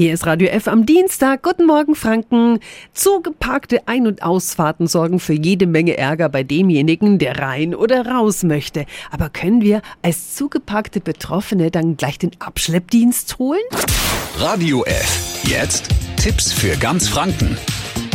Hier ist Radio F am Dienstag. Guten Morgen, Franken. Zugeparkte Ein- und Ausfahrten sorgen für jede Menge Ärger bei demjenigen, der rein oder raus möchte. Aber können wir als zugeparkte Betroffene dann gleich den Abschleppdienst holen? Radio F. Jetzt Tipps für ganz Franken.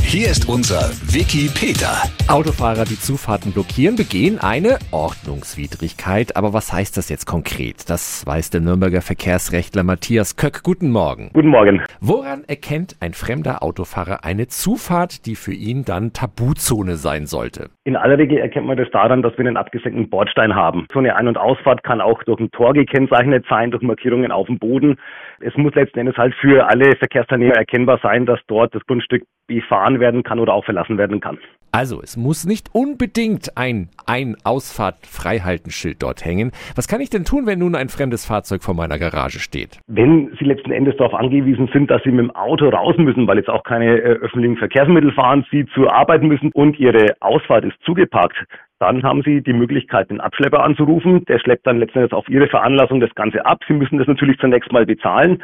Hier ist unser Wiki Peter. Autofahrer, die Zufahrten blockieren, begehen eine Ordnungswidrigkeit. Aber was heißt das jetzt konkret? Das weiß der Nürnberger Verkehrsrechtler Matthias Köck. Guten Morgen. Guten Morgen. Woran erkennt ein fremder Autofahrer eine Zufahrt, die für ihn dann Tabuzone sein sollte? In aller Regel erkennt man das daran, dass wir einen abgesenkten Bordstein haben. So eine Ein- und Ausfahrt kann auch durch ein Tor gekennzeichnet sein, durch Markierungen auf dem Boden. Es muss letzten Endes halt für alle Verkehrsteilnehmer erkennbar sein, dass dort das Grundstück befahren werden kann oder auch verlassen werden kann. Also, es muss nicht unbedingt ein Ein-Ausfahrt-Freihaltenschild dort hängen. Was kann ich denn tun, wenn nun ein fremdes Fahrzeug vor meiner Garage steht? Wenn Sie letzten Endes darauf angewiesen sind, dass Sie mit dem Auto raus müssen, weil jetzt auch keine äh, öffentlichen Verkehrsmittel fahren, Sie zur Arbeit müssen und Ihre Ausfahrt ist zugeparkt, dann haben Sie die Möglichkeit, den Abschlepper anzurufen. Der schleppt dann letzten Endes auf Ihre Veranlassung das Ganze ab. Sie müssen das natürlich zunächst mal bezahlen.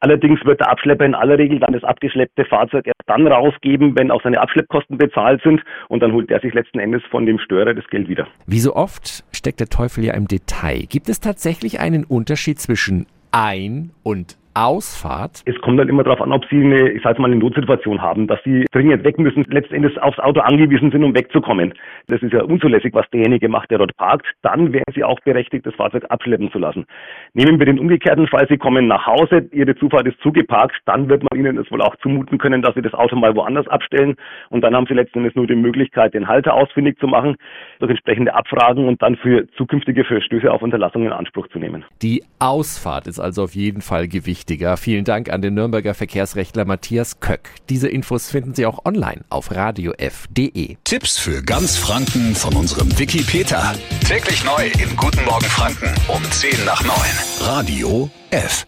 Allerdings wird der Abschlepper in aller Regel dann das abgeschleppte Fahrzeug erst dann rausgeben, wenn auch seine Abschleppkosten bezahlt sind und dann holt er sich letzten Endes von dem Störer das Geld wieder. Wie so oft steckt der Teufel ja im Detail. Gibt es tatsächlich einen Unterschied zwischen Ein- und Ausfahrt? Es kommt dann immer darauf an, ob Sie eine, ich sage mal, eine Notsituation haben, dass Sie dringend weg müssen, letztendlich aufs Auto angewiesen sind, um wegzukommen. Das ist ja unzulässig, was derjenige macht, der dort parkt. Dann wären Sie auch berechtigt, das Fahrzeug abschleppen zu lassen. Nehmen wir den umgekehrten Fall, Sie kommen nach Hause, Ihre Zufahrt ist zugeparkt, dann wird man Ihnen es wohl auch zumuten können, dass Sie das Auto mal woanders abstellen und dann haben Sie letztendlich nur die Möglichkeit, den Halter ausfindig zu machen, durch entsprechende Abfragen und dann für zukünftige Verstöße auf Unterlassung in Anspruch zu nehmen. Die Ausfahrt ist also auf jeden Fall gewichtig wichtiger. Vielen Dank an den Nürnberger Verkehrsrechtler Matthias Köck. Diese Infos finden Sie auch online auf radiof.de. Tipps für ganz Franken von unserem Wiki Peter. Täglich neu in Guten Morgen Franken um 10 nach 9. Radio F.